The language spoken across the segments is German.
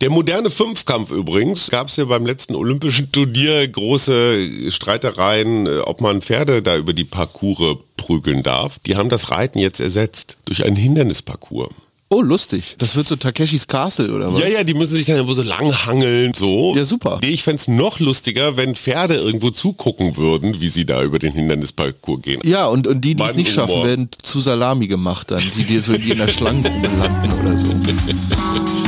Der moderne Fünfkampf übrigens gab es ja beim letzten Olympischen Turnier große Streitereien, äh, ob man Pferde da über die Parcours prügeln darf. Die haben das Reiten jetzt ersetzt durch einen Hindernisparcours. Oh, lustig. Das wird so Takeshis Castle oder was? Ja, ja, die müssen sich dann irgendwo so lang hangeln, so. Ja, super. Nee, ich fänd's noch lustiger, wenn Pferde irgendwo zugucken würden, wie sie da über den Hindernisparcours gehen. Ja, und, und die, die es nicht schaffen, Humor. werden zu Salami gemacht dann, die dir so in einer Schlangengrube landen oder so.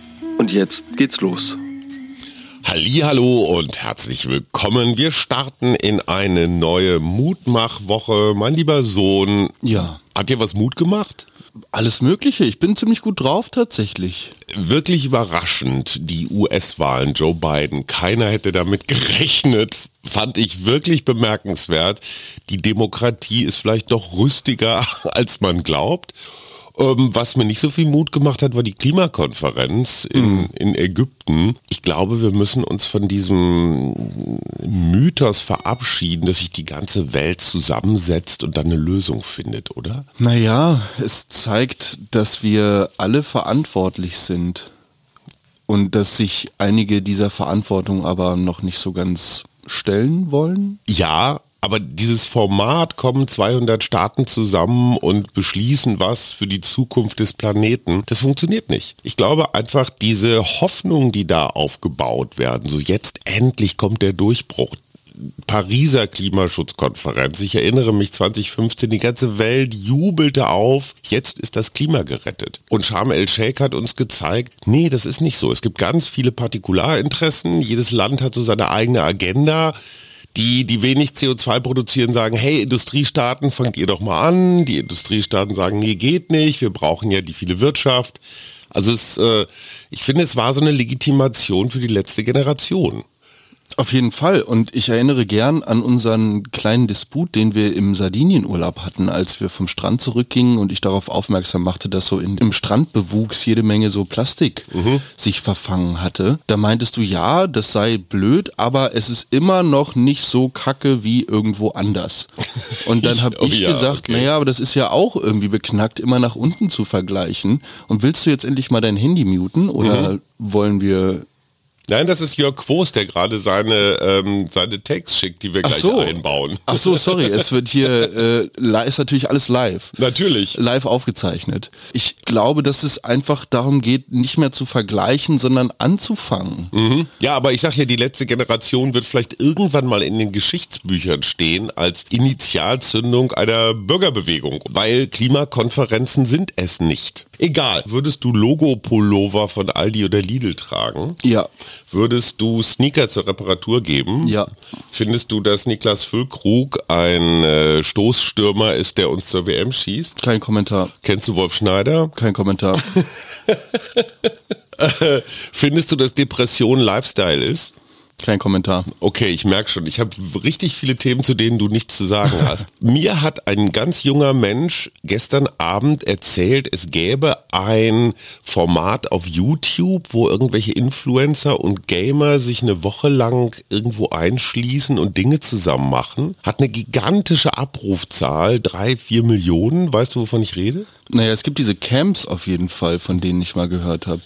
Und jetzt geht's los. Hallo und herzlich willkommen. Wir starten in eine neue Mutmachwoche. Mein lieber Sohn, Ja. hat dir was Mut gemacht? Alles Mögliche. Ich bin ziemlich gut drauf tatsächlich. Wirklich überraschend, die US-Wahlen, Joe Biden. Keiner hätte damit gerechnet. Fand ich wirklich bemerkenswert. Die Demokratie ist vielleicht doch rüstiger, als man glaubt. Ähm, was mir nicht so viel Mut gemacht hat, war die Klimakonferenz in, in Ägypten. Ich glaube, wir müssen uns von diesem Mythos verabschieden, dass sich die ganze Welt zusammensetzt und dann eine Lösung findet, oder? Naja, es zeigt, dass wir alle verantwortlich sind und dass sich einige dieser Verantwortung aber noch nicht so ganz stellen wollen. Ja, aber dieses Format kommen 200 Staaten zusammen und beschließen was für die Zukunft des Planeten. Das funktioniert nicht. Ich glaube einfach diese Hoffnung, die da aufgebaut werden, so jetzt endlich kommt der Durchbruch. Pariser Klimaschutzkonferenz. Ich erinnere mich 2015, die ganze Welt jubelte auf, jetzt ist das Klima gerettet. Und Sharm el-Sheikh hat uns gezeigt, nee, das ist nicht so. Es gibt ganz viele Partikularinteressen, jedes Land hat so seine eigene Agenda die, die wenig CO2 produzieren, sagen, hey, Industriestaaten, fangt ihr doch mal an. Die Industriestaaten sagen, nee, geht nicht, wir brauchen ja die viele Wirtschaft. Also es, äh, ich finde, es war so eine Legitimation für die letzte Generation. Auf jeden Fall. Und ich erinnere gern an unseren kleinen Disput, den wir im Sardinienurlaub hatten, als wir vom Strand zurückgingen und ich darauf aufmerksam machte, dass so in, im Strandbewuchs jede Menge so Plastik sich verfangen hatte. Da meintest du, ja, das sei blöd, aber es ist immer noch nicht so kacke wie irgendwo anders. Und dann habe Oh ich ja, gesagt, okay. naja, aber das ist ja auch irgendwie beknackt, immer nach unten zu vergleichen. Und willst du jetzt endlich mal dein Handy muten oder wollen wir Nein, das ist Jörg Quos, der gerade seine, ähm, seine Takes schickt, die wir gleich einbauen. Ach so, sorry, es wird hier, äh, ist natürlich alles live. Natürlich. Live aufgezeichnet. Ich glaube, dass es einfach darum geht, nicht mehr zu vergleichen, sondern anzufangen. Mhm. Ja, aber ich sag ja, die letzte Generation wird vielleicht irgendwann mal in den Geschichtsbüchern stehen als Initialzündung einer Bürgerbewegung, weil Klimakonferenzen sind es nicht. Egal, würdest du Logo-Pullover von Aldi oder Lidl tragen? Ja. Würdest du Sneaker zur Reparatur geben? Ja. Findest du, dass Niklas Füllkrug ein äh, Stoßstürmer ist, der uns zur WM schießt? Kein Kommentar. Kennst du Wolf Schneider? Kein Kommentar. Findest du, dass Depression Lifestyle ist? Kein Kommentar. Okay, ich merke schon, ich habe richtig viele Themen, zu denen du nichts zu sagen hast. Mir hat ein ganz junger Mensch gestern Abend erzählt, es gäbe ein Format auf YouTube, wo irgendwelche Influencer und Gamer sich eine Woche lang irgendwo einschließen und Dinge zusammen machen. Hat eine gigantische Abrufzahl, drei, vier Millionen. Weißt du, wovon ich rede? Naja, es gibt diese Camps auf jeden Fall, von denen ich mal gehört habe.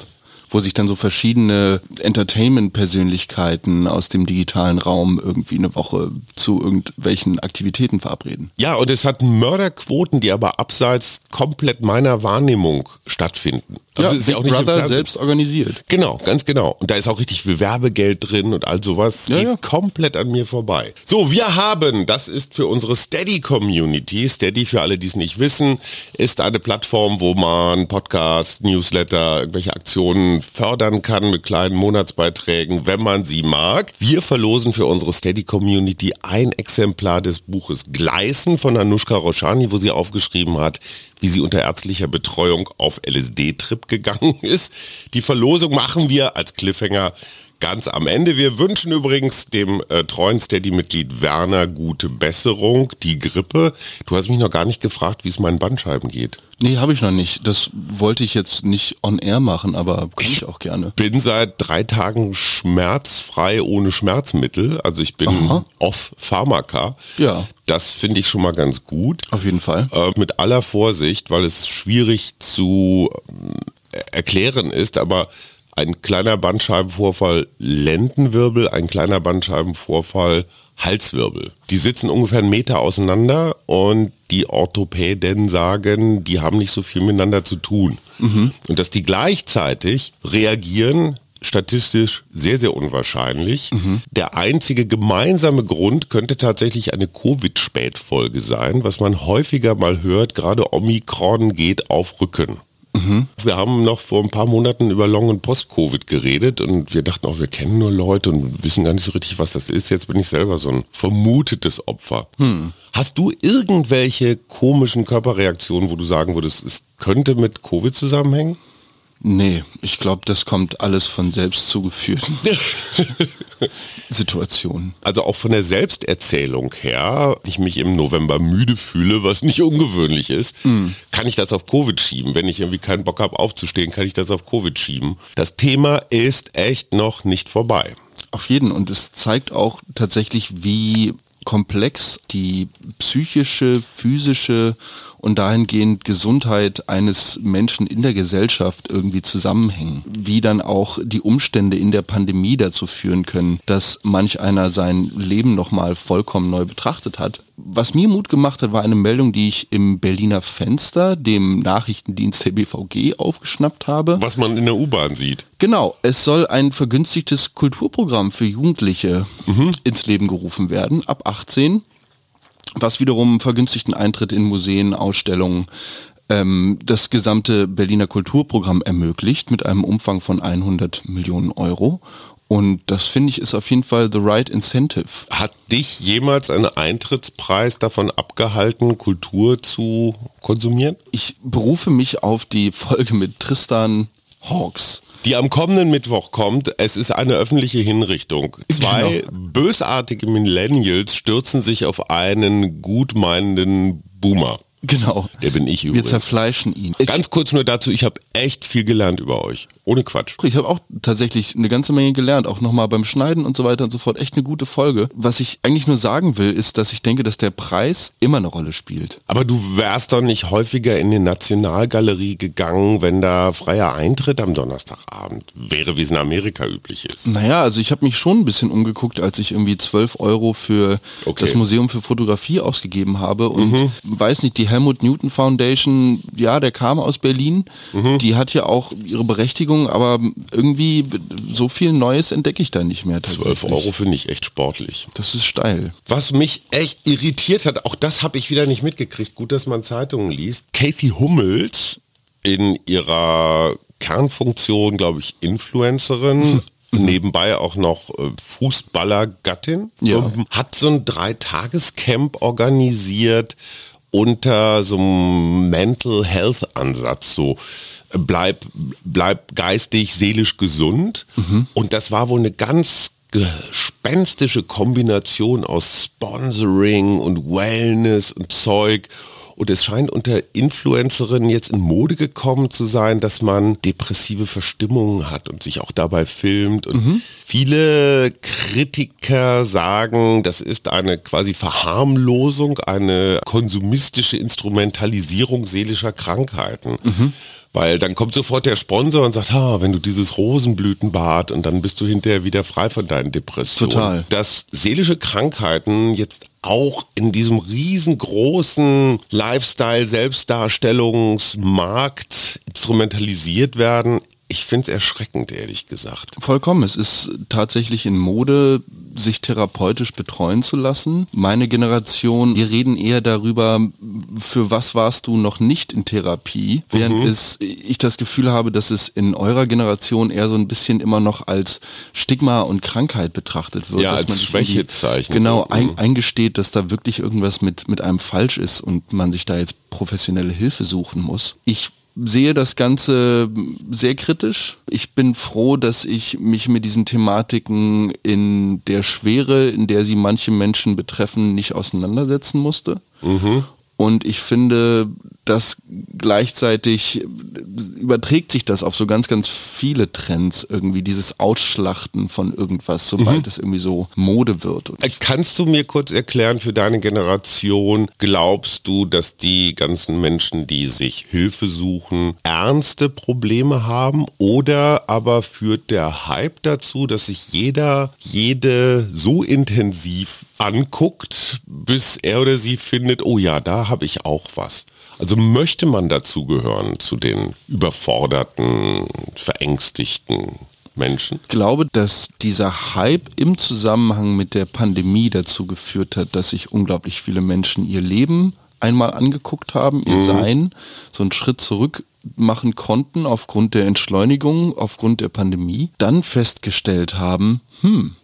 Wo sich dann so verschiedene Entertainment-Persönlichkeiten aus dem digitalen Raum irgendwie eine Woche zu irgendwelchen Aktivitäten verabreden. Ja, und es hat Mörderquoten, die aber abseits komplett meiner Wahrnehmung stattfinden. Also es ist Big ja auch nicht im Brother selbst organisiert. Genau, ganz genau. Und da ist auch richtig viel Werbegeld drin und all sowas. Ja, geht ja. komplett an mir vorbei. So, wir haben, das ist für unsere Steady-Community, Steady für alle, die es nicht wissen, ist eine Plattform, wo man Podcast, Newsletter, irgendwelche Aktionen fördern kann mit kleinen Monatsbeiträgen, wenn man sie mag. Wir verlosen für unsere Steady-Community ein Exemplar des Buches Gleisen von Anushka Roshani, wo sie aufgeschrieben hat, wie sie unter ärztlicher Betreuung auf LSD-Trip RIP gegangen ist. Die Verlosung machen wir als Cliffhanger ganz am Ende. Wir wünschen übrigens dem äh, treuen Steady-Mitglied Werner gute Besserung, die Grippe. Du hast mich noch gar nicht gefragt, wie es meinen Bandscheiben geht. Nee, habe ich noch nicht. Das wollte ich jetzt nicht on air machen, aber kann ich auch gerne. Bin seit drei Tagen schmerzfrei ohne Schmerzmittel. Also ich bin Aha. off Pharmaka. Ja. Das finde ich schon mal ganz gut. Auf jeden Fall. Äh, mit aller Vorsicht, weil es schwierig zu äh, erklären ist, aber ein kleiner Bandscheibenvorfall Lendenwirbel, ein kleiner Bandscheibenvorfall Halswirbel. Die sitzen ungefähr einen Meter auseinander und die Orthopäden sagen, die haben nicht so viel miteinander zu tun. Und dass die gleichzeitig reagieren, statistisch sehr, sehr unwahrscheinlich. Der einzige gemeinsame Grund könnte tatsächlich eine Covid-Spätfolge sein, was man häufiger mal hört, gerade Omikron geht auf Rücken. Wir haben noch vor ein paar Monaten über Long- und Post-Covid geredet und wir dachten auch, wir kennen nur Leute und wissen gar nicht so richtig, was das ist. Jetzt bin ich selber so ein vermutetes Opfer. Hast du irgendwelche komischen Körperreaktionen, wo du sagen würdest, es könnte mit Covid zusammenhängen? Nee, ich glaube, das kommt alles von selbst zugeführten Situationen. Also auch von der Selbsterzählung her, ich mich im November müde fühle, was nicht ungewöhnlich ist, kann ich das auf Covid schieben. Wenn ich irgendwie keinen Bock habe aufzustehen, kann ich das auf Covid schieben. Das Thema ist echt noch nicht vorbei. Auf jeden. Und es zeigt auch tatsächlich, wie komplex die psychische, physische und dahingehend Gesundheit eines Menschen in der Gesellschaft irgendwie zusammenhängen. Wie dann auch die Umstände in der Pandemie dazu führen können, dass manch einer sein Leben nochmal vollkommen neu betrachtet hat. Was mir Mut gemacht hat, war eine Meldung, die ich im Berliner Fenster, dem Nachrichtendienst der BVG, aufgeschnappt habe. Was man in der U-Bahn sieht. Genau, es soll ein vergünstigtes Kulturprogramm für Jugendliche ins Leben gerufen werden, ab 18, was wiederum vergünstigten Eintritt in Museen, Ausstellungen, ähm, das gesamte Berliner Kulturprogramm ermöglicht mit einem Umfang von 100 Millionen Euro. Und das finde ich ist auf jeden Fall the right incentive. Hat dich jemals ein Eintrittspreis davon abgehalten, Kultur zu konsumieren? Ich berufe mich auf die Folge mit Tristan Hawks. Die am kommenden Mittwoch kommt. Es ist eine öffentliche Hinrichtung. Zwei bösartige Millennials stürzen sich auf einen gutmeinenden Boomer. Genau. Der bin ich Wir übrigens. zerfleischen ihn. Ganz kurz nur dazu, ich habe echt viel gelernt über euch. Ohne Quatsch. Ich habe auch tatsächlich eine ganze Menge gelernt, auch nochmal beim Schneiden und so weiter und so fort. Echt eine gute Folge. Was ich eigentlich nur sagen will, ist, dass ich denke, dass der Preis immer eine Rolle spielt. Aber du wärst doch nicht häufiger in die Nationalgalerie gegangen, wenn da freier Eintritt am Donnerstagabend wäre, wie es in Amerika üblich ist. Naja, also ich habe mich schon ein bisschen umgeguckt, als ich irgendwie 12 Euro für Okay. das Museum für Fotografie ausgegeben habe und weiß nicht, die Helmut Newton Foundation, ja, der kam aus Berlin, die hat ja auch ihre Berechtigung, aber irgendwie so viel Neues entdecke ich da nicht mehr. 12 tatsächlich. Euro finde ich echt sportlich. Das ist steil. Was mich echt irritiert hat, auch das habe ich wieder nicht mitgekriegt, gut, dass man Zeitungen liest. Casey Hummels in ihrer Kernfunktion, glaube ich, Influencerin, nebenbei auch noch äh, Fußballergattin, Ja. hat so ein Dreitagescamp organisiert unter so einem Mental Health Ansatz, so äh, bleib, bleib geistig, seelisch gesund. Und das war wohl eine ganz gespenstische Kombination aus Sponsoring und Wellness und Zeug. Und es scheint unter Influencerinnen jetzt in Mode gekommen zu sein, dass man depressive Verstimmungen hat und sich auch dabei filmt. Und viele Kritiker sagen, das ist eine quasi Verharmlosung, eine konsumistische Instrumentalisierung seelischer Krankheiten. Weil dann kommt sofort der Sponsor und sagt, ha, wenn du dieses Rosenblütenbad und dann bist du hinterher wieder frei von deinen Depressionen. Total. Dass seelische Krankheiten jetzt auch in diesem riesengroßen Lifestyle-Selbstdarstellungsmarkt instrumentalisiert werden, ich finde es erschreckend, ehrlich gesagt. Vollkommen. Es ist tatsächlich in Mode, sich therapeutisch betreuen zu lassen. Meine Generation, wir reden eher darüber, für was warst du noch nicht in Therapie, während es, ich das Gefühl habe, dass es in eurer Generation eher so ein bisschen immer noch als Stigma und Krankheit betrachtet wird. Ja, dass als man Schwächezeichen, Genau, ein, mhm. eingesteht, dass da wirklich irgendwas mit, mit einem falsch ist und man sich da jetzt professionelle Hilfe suchen muss. Ich sehe das Ganze sehr kritisch. Ich bin froh, dass ich mich mit diesen Thematiken in der Schwere, in der sie manche Menschen betreffen, nicht auseinandersetzen musste. Mhm. Und ich finde, dass gleichzeitig überträgt sich das auf so ganz, ganz viele Trends irgendwie, dieses Ausschlachten von irgendwas, sobald mhm. es irgendwie so Mode wird. Kannst du mir kurz erklären, für deine Generation, glaubst du, dass die ganzen Menschen, die sich Hilfe suchen, ernste Probleme haben oder aber führt der Hype dazu, dass sich jeder, jede so intensiv anguckt, bis er oder sie findet, oh ja, da habe ich auch was. Also möchte man dazugehören zu den überforderten, verängstigten Menschen? Ich glaube, dass dieser Hype im Zusammenhang mit der Pandemie dazu geführt hat, dass sich unglaublich viele Menschen ihr Leben einmal angeguckt haben, ihr mhm. Sein, so einen Schritt zurück machen konnten aufgrund der Entschleunigung, aufgrund der Pandemie, dann festgestellt haben, hm,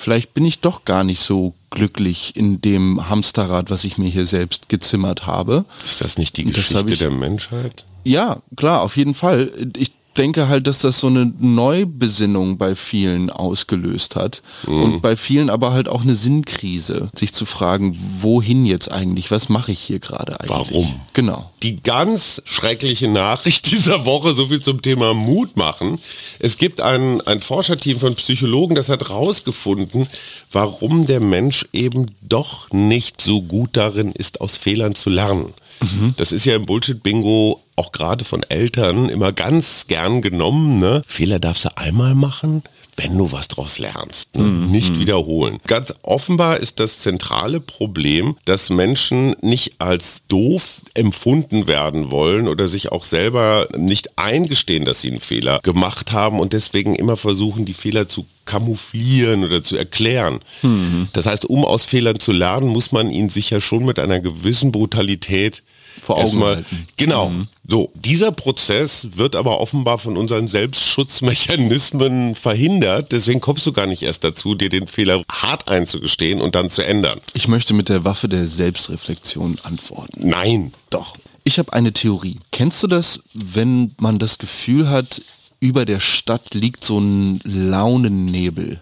vielleicht bin ich doch gar nicht so glücklich in dem Hamsterrad, was ich mir hier selbst gezimmert habe. Ist das nicht die Geschichte ich, der Menschheit? Ja, klar, auf jeden Fall. Ich denke halt, dass das so eine Neubesinnung bei vielen ausgelöst hat mhm. und bei vielen aber halt auch eine Sinnkrise, sich zu fragen, wohin jetzt eigentlich, was mache ich hier gerade eigentlich? Warum? Genau. Die ganz schreckliche Nachricht dieser Woche, so viel zum Thema Mut machen. Es gibt ein, ein Forscherteam von Psychologen, das hat herausgefunden, warum der Mensch eben doch nicht so gut darin ist, aus Fehlern zu lernen. Mhm. Das ist ja im Bullshit-Bingo auch gerade von Eltern immer ganz gern genommen. Ne? Fehler darfst du einmal machen, wenn du was draus lernst. Ne? Mhm. Nicht wiederholen. Ganz offenbar ist das zentrale Problem, dass Menschen nicht als doof empfunden werden wollen oder sich auch selber nicht eingestehen, dass sie einen Fehler gemacht haben und deswegen immer versuchen, die Fehler zu kamouflieren oder zu erklären. Mhm. Das heißt, um aus Fehlern zu lernen, muss man ihn sicher schon mit einer gewissen Brutalität vor Augen Erstmal, halten. Genau. Mhm. So, dieser Prozess wird aber offenbar von unseren Selbstschutzmechanismen verhindert. Deswegen kommst du gar nicht erst dazu, dir den Fehler hart einzugestehen und dann zu ändern. Ich möchte mit der Waffe der Selbstreflexion antworten. Nein. Doch. Ich habe eine Theorie. Kennst du das, wenn man das Gefühl hat, über der Stadt liegt so ein Launennebel?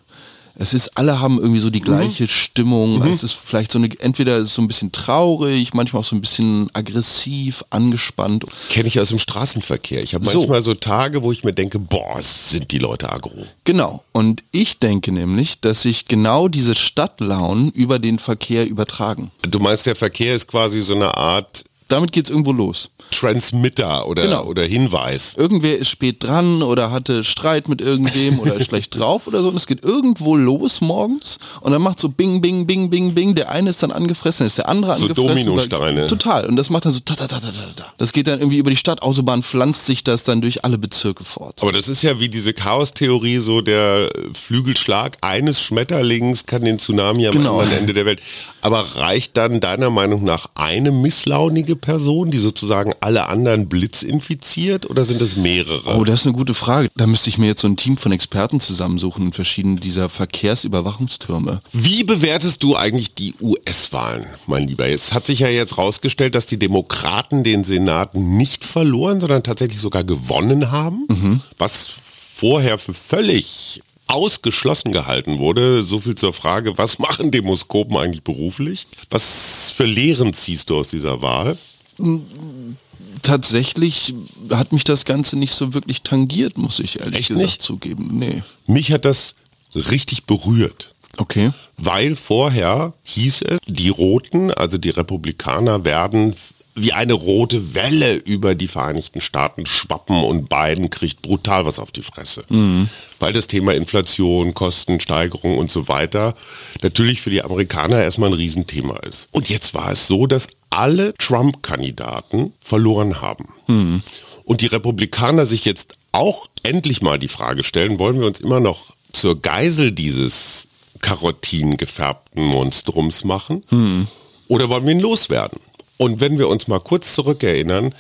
Es ist, alle haben irgendwie so die gleiche mhm. Stimmung. Mhm. Es ist vielleicht so eine, entweder so ein bisschen traurig, manchmal auch so ein bisschen aggressiv, angespannt. Kenne ich aus dem Straßenverkehr. Ich habe so. manchmal so Tage, wo ich mir denke, boah, sind die Leute aggro. Genau. Und ich denke nämlich, dass sich genau diese Stadtlaunen über den Verkehr übertragen. Du meinst, der Verkehr ist quasi so eine Art damit geht es irgendwo los. Transmitter oder, genau. oder Hinweis. Irgendwer ist spät dran oder hatte Streit mit irgendwem oder ist schlecht drauf oder so und es geht irgendwo los morgens und dann macht so bing, bing, bing, bing, bing, der eine ist dann angefressen, ist der andere so angefressen. So Dominosteine. Total. Und das macht dann so ta, ta, ta, ta, ta, ta. Das geht dann irgendwie über die Stadtautobahn, pflanzt sich das dann durch alle Bezirke fort. Aber das ist ja wie diese Chaos-Theorie, so der Flügelschlag eines Schmetterlings kann den Tsunami am genau. anderen Ende der Welt. Aber reicht dann deiner Meinung nach eine misslaunige Person, die sozusagen alle anderen blitzinfiziert oder sind es mehrere? Oh, das ist eine gute Frage. Da müsste ich mir jetzt so ein Team von Experten zusammensuchen in verschiedenen dieser Verkehrsüberwachungstürme. Wie bewertest du eigentlich die US-Wahlen, mein Lieber? Jetzt hat sich ja jetzt rausgestellt, dass die Demokraten den Senat nicht verloren, sondern tatsächlich sogar gewonnen haben, mhm. was vorher für völlig ausgeschlossen gehalten wurde. So viel zur Frage, was machen Demoskopen eigentlich beruflich? Was für Lehren ziehst du aus dieser Wahl? Tatsächlich hat mich das Ganze nicht so wirklich tangiert, muss ich ehrlich Echt gesagt nicht? zugeben. Nee. Mich hat das richtig berührt. Okay. Weil vorher hieß es, die Roten, also die Republikaner, werden wie eine rote Welle über die Vereinigten Staaten schwappen und Biden kriegt brutal was auf die Fresse. Mhm. Weil das Thema Inflation, Kostensteigerung und so weiter natürlich für die Amerikaner erstmal ein Riesenthema ist. Und jetzt war es so, dass alle Trump-Kandidaten verloren haben. Mhm. Und die Republikaner sich jetzt auch endlich mal die Frage stellen, wollen wir uns immer noch zur Geisel dieses Karotin gefärbten Monstrums machen? Mhm. Oder wollen wir ihn loswerden? Und wenn wir uns mal kurz zurückerinnern,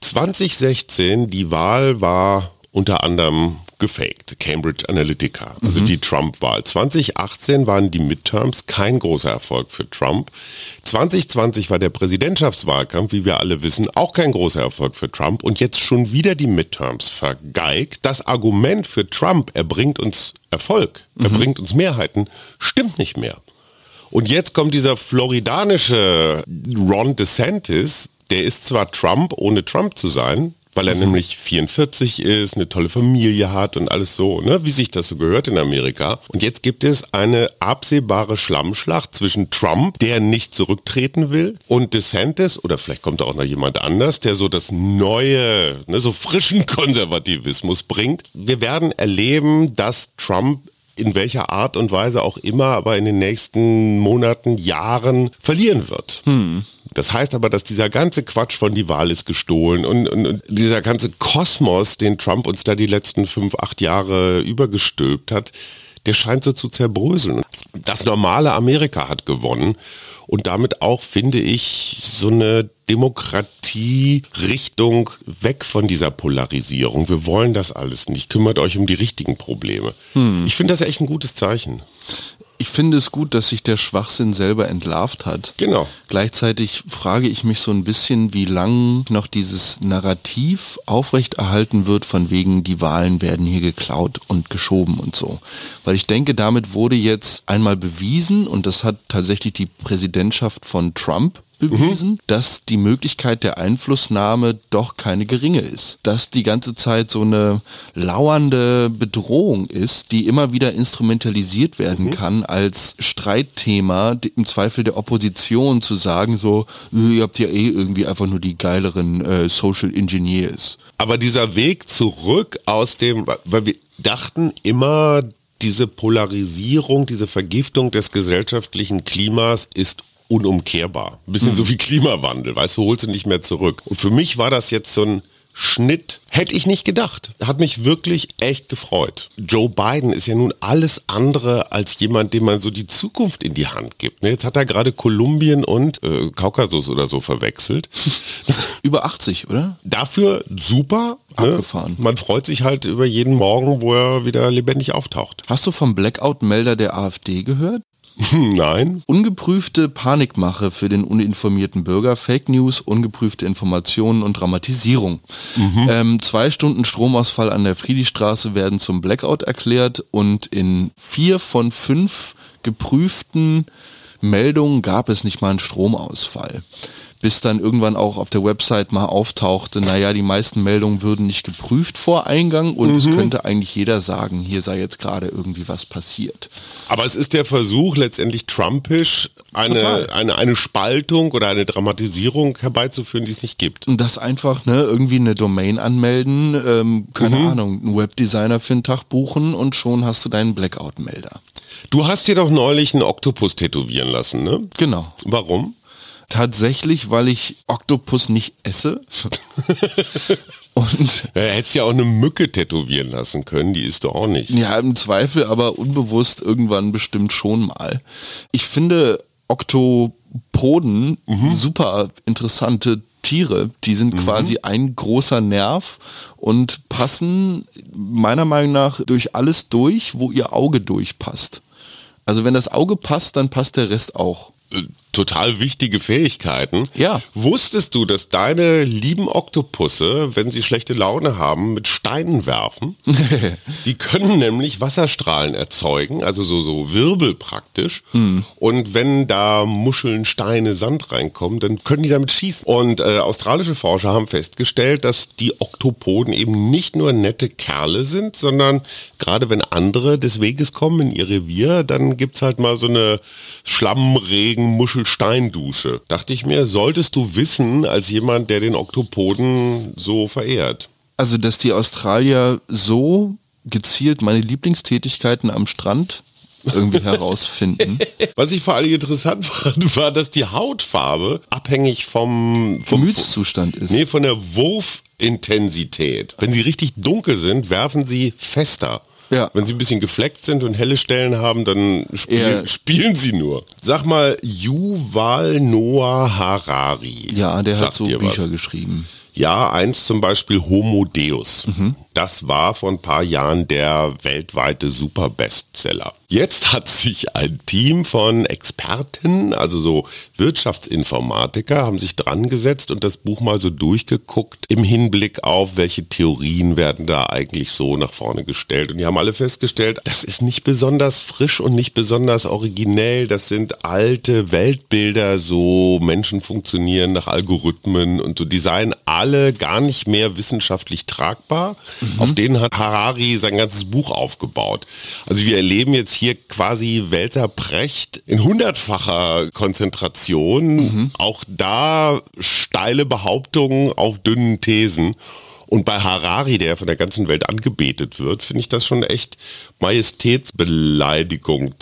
2016, die Wahl war unter anderem gefaked. Cambridge Analytica, also die Trump-Wahl. 2018 waren die Midterms kein großer Erfolg für Trump. 2020 war der Präsidentschaftswahlkampf, wie wir alle wissen, auch kein großer Erfolg für Trump. Und jetzt schon wieder die Midterms vergeigt. Das Argument für Trump, er bringt uns Erfolg, er bringt uns Mehrheiten, stimmt nicht mehr. Und jetzt kommt dieser floridanische Ron DeSantis, der ist zwar Trump, ohne Trump zu sein, weil er nämlich 44 ist, eine tolle Familie hat und alles so, ne, wie sich das so gehört in Amerika. Und jetzt gibt es eine absehbare Schlammschlacht zwischen Trump, der nicht zurücktreten will, und DeSantis, oder vielleicht kommt da auch noch jemand anders, der so das neue, ne, so frischen Konservativismus bringt. Wir werden erleben, dass Trump in welcher Art und Weise auch immer, aber in den nächsten Monaten, Jahren verlieren wird. Das heißt aber, dass dieser ganze Quatsch von die Wahl ist gestohlen und, und, und dieser ganze Kosmos, den Trump uns da die letzten fünf, acht Jahre übergestülpt hat, der scheint so zu zerbröseln. Das normale Amerika hat gewonnen und damit auch, finde ich, so eine Demokratie-Richtung weg von dieser Polarisierung. Wir wollen das alles nicht. Kümmert euch um die richtigen Probleme. Ich finde das echt ein gutes Zeichen. Ich finde es gut, dass sich der Schwachsinn selber entlarvt hat. Genau. Gleichzeitig frage ich mich so ein bisschen, wie lang noch dieses Narrativ aufrechterhalten wird, von wegen die Wahlen werden hier geklaut und geschoben und so. Weil ich denke, damit wurde jetzt einmal bewiesen, und das hat tatsächlich die Präsidentschaft von Trump bewiesen, dass die Möglichkeit der Einflussnahme doch keine geringe ist. Dass die ganze Zeit so eine lauernde Bedrohung ist, die immer wieder instrumentalisiert werden kann als Streitthema, im Zweifel der Opposition zu sagen, so, "Äh, ihr habt ja eh irgendwie einfach nur die geileren äh, Social Engineers. Aber dieser Weg zurück aus dem, weil wir dachten immer, diese Polarisierung, diese Vergiftung des gesellschaftlichen Klimas ist unumkehrbar. Ein bisschen so wie Klimawandel, weißt du, holst du nicht mehr zurück. Und für mich war das jetzt so ein Schnitt, hätte ich nicht gedacht. Hat mich wirklich echt gefreut. Joe Biden ist ja nun alles andere als jemand, dem man so die Zukunft in die Hand gibt. ne? Jetzt hat er gerade Kolumbien und äh, Kaukasus oder so verwechselt. Über 80, oder? Dafür super. Ne? Abgefahren. Man freut sich halt über jeden Morgen, wo er wieder lebendig auftaucht. Hast du vom Blackout-Melder der AfD gehört? Nein. Ungeprüfte Panikmache für den uninformierten Bürger, Fake News, ungeprüfte Informationen und Dramatisierung. Ähm, zwei Stunden Stromausfall an der Friedrichstraße werden zum Blackout erklärt und in vier von fünf geprüften Meldungen gab es nicht mal einen Stromausfall. Bis dann irgendwann auch auf der Website mal auftauchte, naja, die meisten Meldungen würden nicht geprüft vor Eingang und es könnte eigentlich jeder sagen, hier sei jetzt gerade irgendwie was passiert. Aber es ist der Versuch, letztendlich trumpisch eine, Total. eine, eine Spaltung oder eine Dramatisierung herbeizuführen, die es nicht gibt. Und das einfach, ne, irgendwie eine Domain anmelden, ähm, keine Ahnung, einen Webdesigner für einen Tag buchen und schon hast du deinen Blackout-Melder. Du hast dir doch neulich einen Oktopus tätowieren lassen, ne? Genau. Warum? Tatsächlich, weil ich Oktopus nicht esse. und Ja, hättest ja auch eine Mücke tätowieren lassen können, die ist doch auch nicht. ja, im Zweifel, aber unbewusst irgendwann bestimmt schon mal. Ich finde Oktopoden super interessante Tiere. Die sind quasi ein großer Nerv und passen meiner Meinung nach durch alles durch, wo ihr Auge durchpasst. Also wenn das Auge passt, dann passt der Rest auch. Total wichtige Fähigkeiten. Ja. Wusstest du, dass deine lieben Oktopusse, wenn sie schlechte Laune haben, mit Steinen werfen? die können nämlich Wasserstrahlen erzeugen, also so, so Wirbel praktisch. Und wenn da Muscheln, Steine, Sand reinkommen, dann können die damit schießen. Und äh, australische Forscher haben festgestellt, dass die Oktopoden eben nicht nur nette Kerle sind, sondern gerade wenn andere des Weges kommen in ihr Revier, dann gibt's halt mal so eine Schlammregen, Muschelsteindusche. Dachte ich mir, solltest du wissen, als jemand, der den Oktopoden so verehrt. Also, dass die Australier so gezielt meine Lieblingstätigkeiten am Strand irgendwie herausfinden. Was ich vor allem interessant fand, war, dass die Hautfarbe abhängig vom, vom Gemütszustand ist. Nee, von der Wurfintensität. Wenn sie richtig dunkel sind, werfen sie fester. Ja. Wenn sie ein bisschen gefleckt sind und helle Stellen haben, dann spiel, Eher- spielen sie nur. Sag mal, Yuval Noah Harari. Ja, der hat so Bücher was? geschrieben. Ja, eins zum Beispiel Homo Deus. Das war vor ein paar Jahren der weltweite Super-Bestseller. Jetzt hat sich ein Team von Experten, also so Wirtschaftsinformatiker, haben sich dran gesetzt und das Buch mal so durchgeguckt im Hinblick auf, welche Theorien werden da eigentlich so nach vorne gestellt. Und die haben alle festgestellt, das ist nicht besonders frisch und nicht besonders originell. Das sind alte Weltbilder, so Menschen funktionieren nach Algorithmen und so. Die seien alle gar nicht mehr wissenschaftlich tragbar. Auf denen hat Harari sein ganzes Buch aufgebaut. Also wir erleben jetzt hier quasi Welter Precht in hundertfacher Konzentration. Auch da steile Behauptungen auf dünnen Thesen. Und bei Harari, der von der ganzen Welt angebetet wird, finde ich das schon echt Majestätsbeleidigung.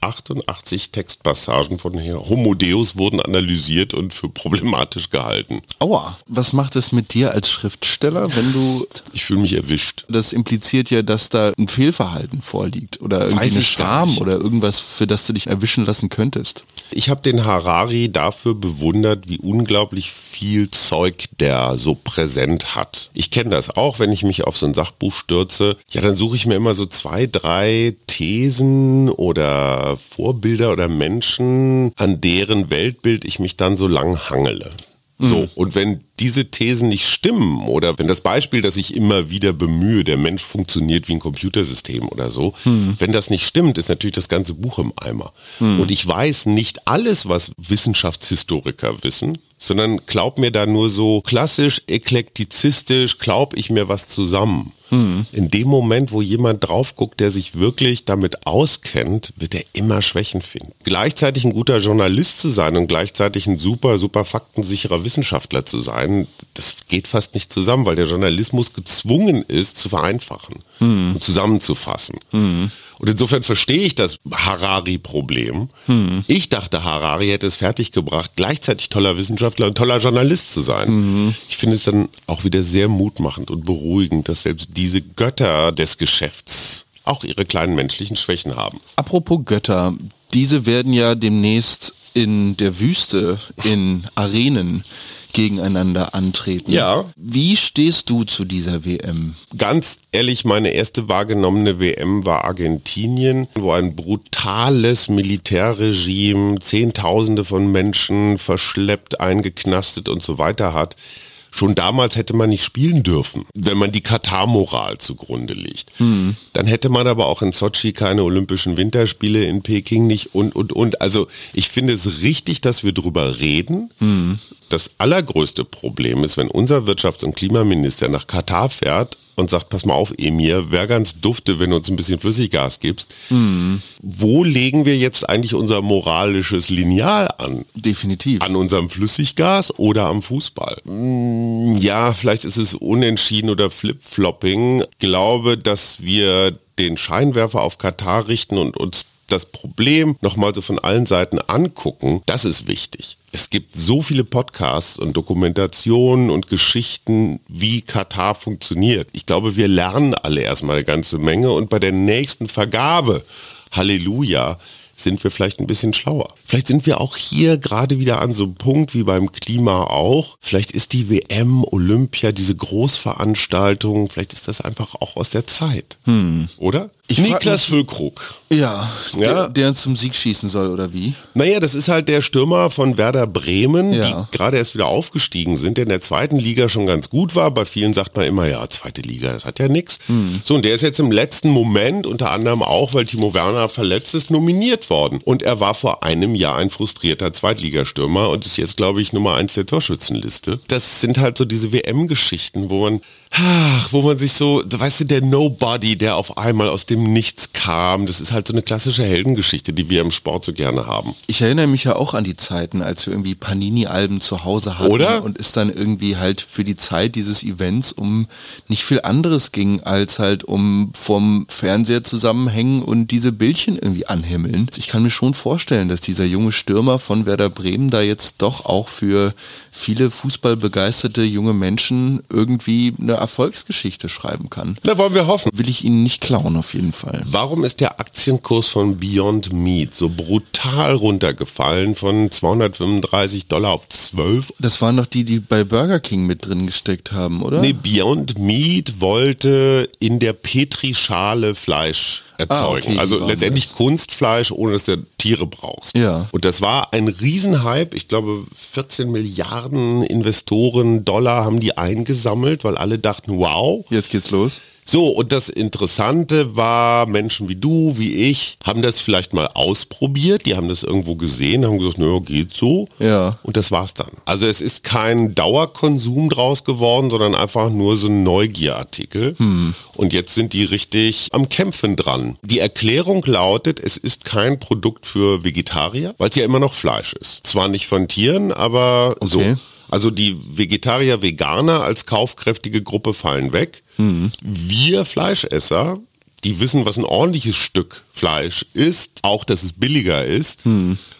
288 Textpassagen von Homo Deus wurden analysiert und für problematisch gehalten. Aua, was macht es mit dir als Schriftsteller, wenn du... Ich fühle mich erwischt. Das impliziert ja, dass da ein Fehlverhalten vorliegt oder irgendwie eine Scham oder irgendwas, für das du dich erwischen lassen könntest. Ich habe den Harari dafür bewundert, wie unglaublich viel Zeug der so präsent hat. Ich kenne das auch, wenn ich mich auf so ein Sachbuch stürze. Ja, dann suche ich mir immer so zwei, drei Thesen oder Vorbilder oder Menschen, an deren Weltbild ich mich dann so lang hangele. So, und wenn diese Thesen nicht stimmen oder wenn das Beispiel, das ich immer wieder bemühe, der Mensch funktioniert wie ein Computersystem oder so, wenn das nicht stimmt, ist natürlich das ganze Buch im Eimer. Und ich weiß nicht alles, was Wissenschaftshistoriker wissen, sondern glaub mir da nur so klassisch, eklektizistisch, glaub ich mir was zusammen. In dem Moment, wo jemand drauf guckt, der sich wirklich damit auskennt, wird er immer Schwächen finden. Gleichzeitig ein guter Journalist zu sein und gleichzeitig ein super, super faktensicherer Wissenschaftler zu sein, das geht fast nicht zusammen, weil der Journalismus gezwungen ist, zu vereinfachen und zusammenzufassen. Und insofern verstehe ich das Harari-Problem. Ich dachte, Harari hätte es fertiggebracht, gleichzeitig toller Wissenschaftler und toller Journalist zu sein. Ich finde es dann auch wieder sehr mutmachend und beruhigend, dass selbst diese Götter des Geschäfts auch ihre kleinen menschlichen Schwächen haben. Apropos Götter, diese werden ja demnächst in der Wüste, in Arenen gegeneinander antreten. Ja. Wie stehst du zu dieser WM? Ganz ehrlich, meine erste wahrgenommene WM war Argentinien, wo ein brutales Militärregime Zehntausende von Menschen verschleppt, eingeknastet und so weiter hat. Schon damals hätte man nicht spielen dürfen, wenn man die Katar-Moral zugrunde legt. Dann hätte man aber auch in Sochi keine Olympischen Winterspiele, in Peking nicht und, und, und. Also ich finde es richtig, dass wir drüber reden. Das allergrößte Problem ist, wenn unser Wirtschafts- und Klimaminister nach Katar fährt und sagt, pass mal auf, Emir, wäre ganz dufte, wenn du uns ein bisschen Flüssiggas gibst. Wo legen wir jetzt eigentlich unser moralisches Lineal an? Definitiv. An unserem Flüssiggas oder am Fußball? Mm, Ja, vielleicht ist es unentschieden oder Flip-Flopping. Ich glaube, dass wir den Scheinwerfer auf Katar richten und uns das Problem nochmal so von allen Seiten angucken, das ist wichtig. Es gibt so viele Podcasts und Dokumentationen und Geschichten, wie Katar funktioniert. Ich glaube, wir lernen alle erstmal eine ganze Menge und bei der nächsten Vergabe, Halleluja, sind wir vielleicht ein bisschen schlauer. Vielleicht sind wir auch hier gerade wieder an so einem Punkt wie beim Klima auch. Vielleicht ist die WM, Olympia, diese Großveranstaltung, vielleicht ist das einfach auch aus der Zeit. Oder? Ich Niklas Füllkrug. Ja, Ja. Der, der zum Sieg schießen soll oder wie? Naja, das ist halt der Stürmer von Werder Bremen, Ja. die gerade erst wieder aufgestiegen sind, der in der zweiten Liga schon ganz gut war. Bei vielen sagt man immer, ja, zweite Liga, das hat ja nichts. So, und der ist jetzt im letzten Moment, unter anderem auch, weil Timo Werner verletzt ist, nominiert worden. Und er war vor einem Jahr ein frustrierter Zweitligastürmer und ist jetzt, glaube ich, Nummer eins der Torschützenliste. Das sind halt so diese WM-Geschichten, wo man, ach, wo man sich so, weißt du, der Nobody, der auf einmal aus dem Nichts kam, das ist halt so eine klassische Heldengeschichte, die wir im Sport so gerne haben. Ich erinnere mich ja auch an die Zeiten, als wir irgendwie Panini-Alben zu Hause hatten Oder? und es dann irgendwie halt für die Zeit dieses Events um nicht viel anderes ging, als halt um vom Fernseher zusammenhängen und diese Bildchen irgendwie anhimmeln. Ich kann mir schon vorstellen, dass dieser junge Stürmer von Werder Bremen da jetzt doch auch für viele fußballbegeisterte junge Menschen irgendwie eine Erfolgsgeschichte schreiben kann. Da wollen wir hoffen. Will ich Ihnen nicht klauen auf jeden Fall. Warum ist der Aktienkurs von Beyond Meat so brutal runtergefallen von 235 Dollar auf 12? Das waren doch die, die bei Burger King mit drin gesteckt haben, oder? Nee, Beyond Meat wollte in der Petrischale Fleisch erzeugen. Ah, okay, also letztendlich das. Kunstfleisch, ohne dass du Tiere brauchst. Ja. Und das war ein Riesenhype. Ich glaube, 14 Milliarden Investoren Dollar haben die eingesammelt, weil alle dachten, wow. Jetzt geht's los. So, und das Interessante war, Menschen wie du, wie ich, haben das vielleicht mal ausprobiert, die haben das irgendwo gesehen, haben gesagt, naja, geht so. Ja. Und das war's dann. Also es ist kein Dauerkonsum draus geworden, sondern einfach nur so ein Neugierartikel. Und jetzt sind die richtig am Kämpfen dran. Die Erklärung lautet, es ist kein Produkt für Vegetarier, weil es ja immer noch Fleisch ist. Zwar nicht von Tieren, aber so. Also die Vegetarier, Veganer als kaufkräftige Gruppe fallen weg. Wir Fleischesser, die wissen, was ein ordentliches Stück Fleisch ist, auch dass es billiger ist.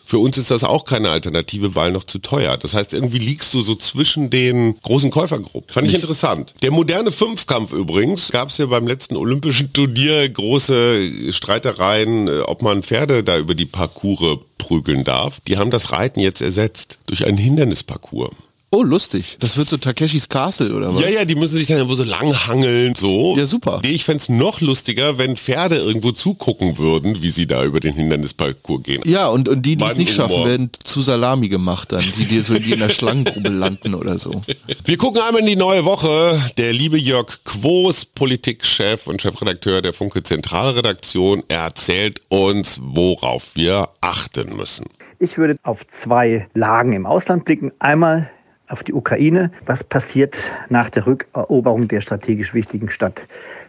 Für uns ist das auch keine Alternative, weil noch zu teuer. Das heißt, irgendwie liegst du so zwischen den großen Käufergruppen. Fand ich interessant. Der moderne Fünfkampf übrigens, gab es ja beim letzten Olympischen Turnier große Streitereien, äh, ob man Pferde da über die Parcours prügeln darf. Die haben das Reiten jetzt ersetzt durch einen Hindernisparcours. Oh, lustig. Das wird so Takeshis Castle oder was? Ja, ja, die müssen sich dann irgendwo so lang hangeln, so. Ja, super. Nee, ich fänd's noch lustiger, wenn Pferde irgendwo zugucken würden, wie sie da über den Hindernisparcours gehen. Ja, und, und die, die es nicht schaffen, Humor. werden zu Salami gemacht dann, die dir so in die in der Schlangengrube landen oder so. Wir gucken einmal in die neue Woche. Der liebe Jörg Quos, Politikchef und Chefredakteur der Funke Zentralredaktion, erzählt uns, worauf wir achten müssen. Ich würde auf zwei Lagen im Ausland blicken. Einmal auf die Ukraine. Was passiert nach der Rückeroberung der strategisch wichtigen Stadt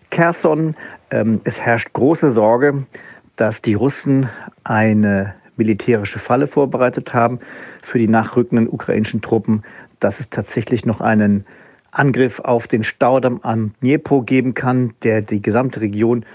Kherson? Ähm, es herrscht große Sorge, dass die Russen eine militärische Falle vorbereitet haben für die nachrückenden ukrainischen Truppen, dass es tatsächlich noch einen Angriff auf den Staudamm am Dnipro geben kann, der die gesamte Region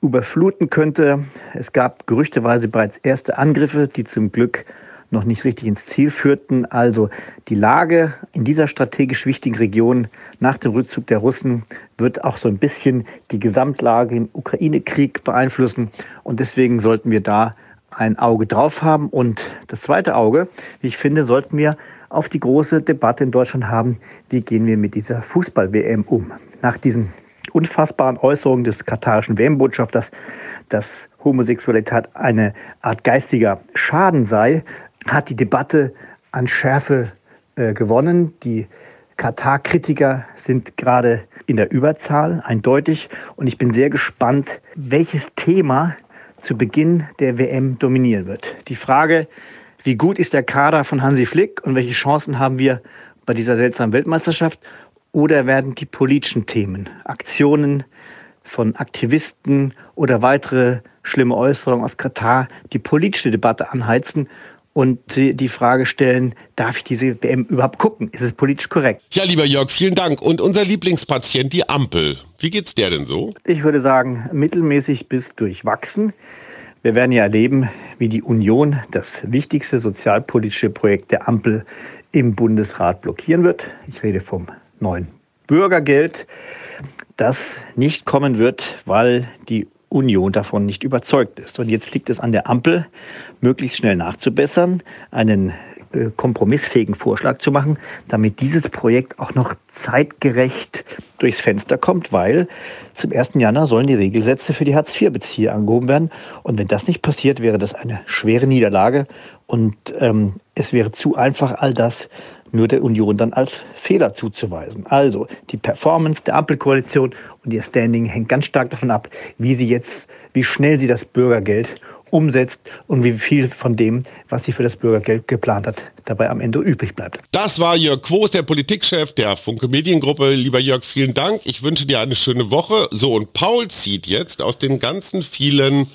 überfluten könnte. Es gab gerüchteweise bereits erste Angriffe, die zum Glück noch nicht richtig ins Ziel führten. Also die Lage in dieser strategisch wichtigen Region nach dem Rückzug der Russen wird auch so ein bisschen die Gesamtlage im Ukraine-Krieg beeinflussen. Und deswegen sollten wir da ein Auge drauf haben. Und das zweite Auge, wie ich finde, sollten wir auf die große Debatte in Deutschland haben, wie gehen wir mit dieser Fußball-WM um. Nach diesen unfassbaren Äußerungen des katarischen WM-Botschafters, dass Homosexualität eine Art geistiger Schaden sei, hat die Debatte an Schärfe äh, gewonnen. Die Katar-Kritiker sind gerade in der Überzahl, eindeutig. Und ich bin sehr gespannt, welches Thema zu Beginn der WM dominieren wird. Die Frage, wie gut ist der Kader von Hansi Flick und welche Chancen haben wir bei dieser seltsamen Weltmeisterschaft? Oder werden die politischen Themen, Aktionen von Aktivisten oder weitere schlimme Äußerungen aus Katar die politische Debatte anheizen und die Frage stellen, darf ich diese WM überhaupt gucken? Ist es politisch korrekt? Ja, lieber Jörg, vielen Dank. Und unser Lieblingspatient, die Ampel. Wie geht's der denn so? Ich würde sagen, mittelmäßig bis durchwachsen. Wir werden ja erleben, wie die Union das wichtigste sozialpolitische Projekt der Ampel im Bundesrat blockieren wird. Ich rede vom neuen Bürgergeld, das nicht kommen wird, weil die Union davon nicht überzeugt ist. Und jetzt liegt es an der Ampel, möglichst schnell nachzubessern, einen äh, kompromissfähigen Vorschlag zu machen, damit dieses Projekt auch noch zeitgerecht durchs Fenster kommt, weil zum 1. Januar sollen die Regelsätze für die Hartz-IV-Bezieher angehoben werden. Und wenn das nicht passiert, wäre das eine schwere Niederlage und ähm, es wäre zu einfach, all das nur der Union dann als Fehler zuzuweisen. Also die Performance der Ampelkoalition und ihr Standing hängt ganz stark davon ab, wie sie jetzt, wie schnell sie das Bürgergeld umsetzt und wie viel von dem, was sie für das Bürgergeld geplant hat, dabei am Ende übrig bleibt. Das war Jörg Quos, der Politikchef der Funke Mediengruppe. Lieber Jörg, vielen Dank. Ich wünsche dir eine schöne Woche. So, und Paul zieht jetzt aus den ganzen vielen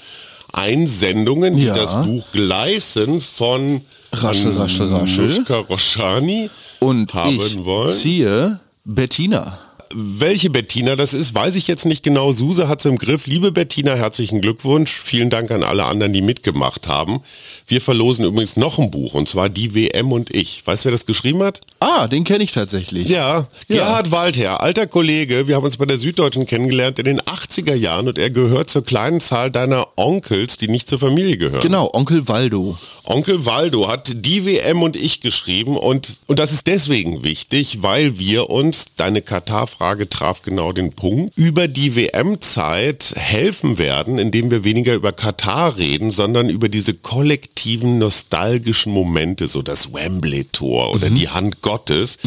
Einsendungen, die Ja. das Buch Gleißen von Raschel, raschel, raschel. Anushka Roshani Und haben ich wollen. ziehe Bettina. Welche Bettina das ist, weiß ich jetzt nicht genau. Suse hat es im Griff. Liebe Bettina, herzlichen Glückwunsch. Vielen Dank an alle anderen, die mitgemacht haben. Wir verlosen übrigens noch ein Buch und zwar Die WM und ich. Weißt du, wer das geschrieben hat? Ah, den kenne ich tatsächlich. Ja, Gerhard Waldherr, alter Kollege. Wir haben uns bei der Süddeutschen kennengelernt in den 80er Jahren und er gehört zur kleinen Zahl deiner Onkels, die nicht zur Familie gehören. Genau, Onkel Waldo. Onkel Waldo hat Die WM und ich geschrieben und, und das ist deswegen wichtig, weil wir uns, deine Katar-Frage traf genau den Punkt, über die WM-Zeit helfen werden, indem wir weniger über Katar reden, sondern über diese kollektiven nostalgischen Momente, so das Wembley-Tor oder die Hand Gottes.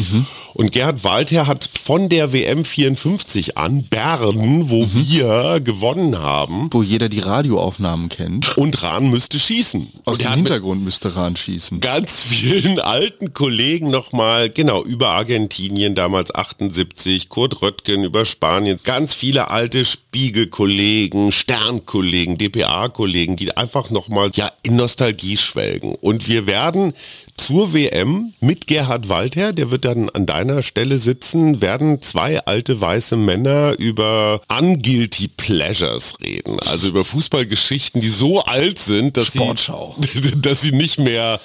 Und Gerhard Waldherr hat von der WM 54 an Bern, wo wir gewonnen haben, Wo jeder die Radioaufnahmen kennt. und Rahn müsste schießen. Aus dem Hintergrund müsste Rahn schießen. ganz vielen alten Kollegen nochmal, genau, über Argentinien damals 78, Kurt Röttgen über Spanien, ganz viele alte Spiegelkollegen, Sternkollegen, DPA-Kollegen, die einfach nochmal ja, in Nostalgie schwelgen. Und wir werden zur WM mit Gerhard Waldherr, der wird dann an deiner Stelle sitzen, werden zwei alte weiße Männer über unguilty pleasures reden. Also über Fußballgeschichten, die so alt sind, dass Sportschau. sie, dass sie nicht mehr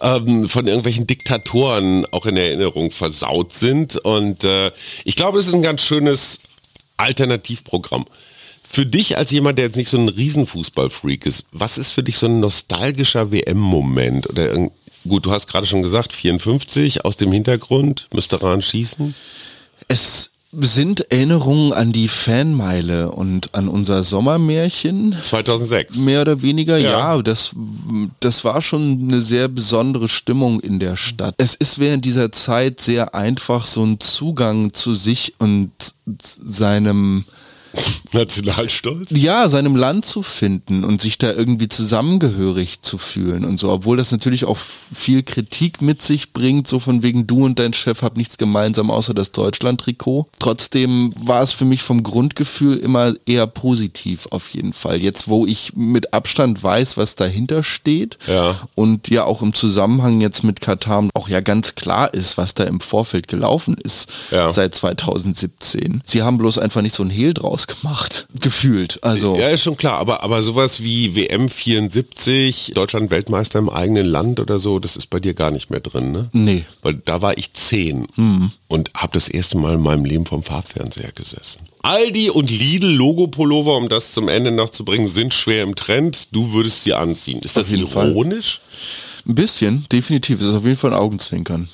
ähm, von irgendwelchen Diktatoren auch in Erinnerung versaut sind. Und äh, ich glaube, es ist ein ganz schönes Alternativprogramm. Für dich als jemand, der jetzt nicht so ein Riesenfußballfreak ist, was ist für dich so ein nostalgischer WM-Moment? Oder gut, du hast gerade schon gesagt, 54 aus dem Hintergrund, müsste Rahn schießen. Es sind Erinnerungen an die Fanmeile und an unser Sommermärchen. 2006. Mehr oder weniger, Ja. ja. das, das war schon eine sehr besondere Stimmung in der Stadt. Es ist während dieser Zeit sehr einfach, so einen Zugang zu sich und seinem, Nationalstolz. ja, seinem Land zu finden und sich da irgendwie zusammengehörig zu fühlen und so. Obwohl das natürlich auch viel Kritik mit sich bringt, so von wegen du und dein Chef habt nichts gemeinsam außer das Deutschland-Trikot. Trotzdem war es für mich vom Grundgefühl immer eher positiv auf jeden Fall. Jetzt, wo ich mit Abstand weiß, was dahinter steht Ja. und ja auch im Zusammenhang jetzt mit Katar auch ja ganz klar ist, was da im Vorfeld gelaufen ist Ja. seit 2017. Sie haben bloß einfach nicht so ein Hehl draus gemacht, gefühlt. Also Ja, ist schon klar, aber, aber sowas wie WM 74, Deutschland Weltmeister im eigenen Land oder so, das ist bei dir gar nicht mehr drin, ne? Nee. Weil da war ich zehn und habe das erste Mal in meinem Leben vom Farbfernseher gesessen. Aldi und Lidl Logo-Pullover, um das zum Ende noch zu bringen, sind schwer im Trend. Du würdest sie anziehen. Ist das jeden Fall. ironisch? Ein bisschen, definitiv. Das ist auf jeden Fall ein Augenzwinkern.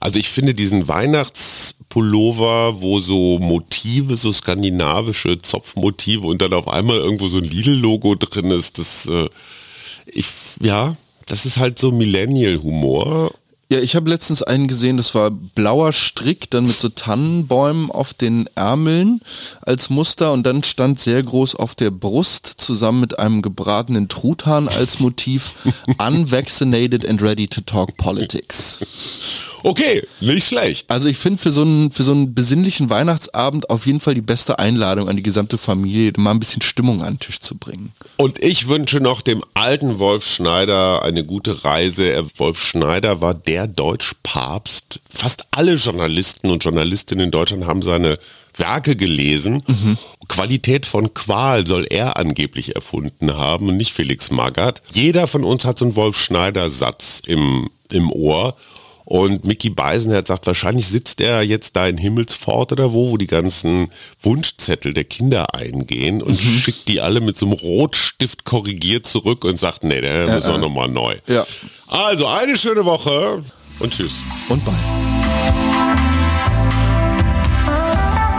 Also ich finde diesen Weihnachtspullover, wo so Motive, so skandinavische Zopfmotive und dann auf einmal irgendwo so ein Lidl-Logo drin ist, das, äh, ich, ja, das ist halt so Millennial-Humor. Ja, ich habe letztens einen gesehen, das war blauer Strick, dann mit so Tannenbäumen auf den Ärmeln als Muster und dann stand sehr groß auf der Brust zusammen mit einem gebratenen Truthahn als Motiv Unvaccinated and ready to talk politics. Okay, nicht schlecht. Also ich finde für so einen für so einen besinnlichen Weihnachtsabend auf jeden Fall die beste Einladung an die gesamte Familie, mal ein bisschen Stimmung an den Tisch zu bringen. Und ich wünsche noch dem alten Wolf Schneider eine gute Reise. Wolf Schneider war der Deutschpapst. Fast alle Journalisten und Journalistinnen in Deutschland haben seine Werke gelesen. Qualität von Qual soll er angeblich erfunden haben und nicht Felix Magath. Jeder von uns hat so einen Wolf Schneider Satz im, im Ohr. Und Mickey Beisenherz sagt, wahrscheinlich sitzt er jetzt da in Himmelsfort oder wo, wo die ganzen Wunschzettel der Kinder eingehen und schickt die alle mit so einem Rotstift korrigiert zurück und sagt, nee, der muss auch nochmal neu. Ja. Also eine schöne Woche und tschüss. Und bye.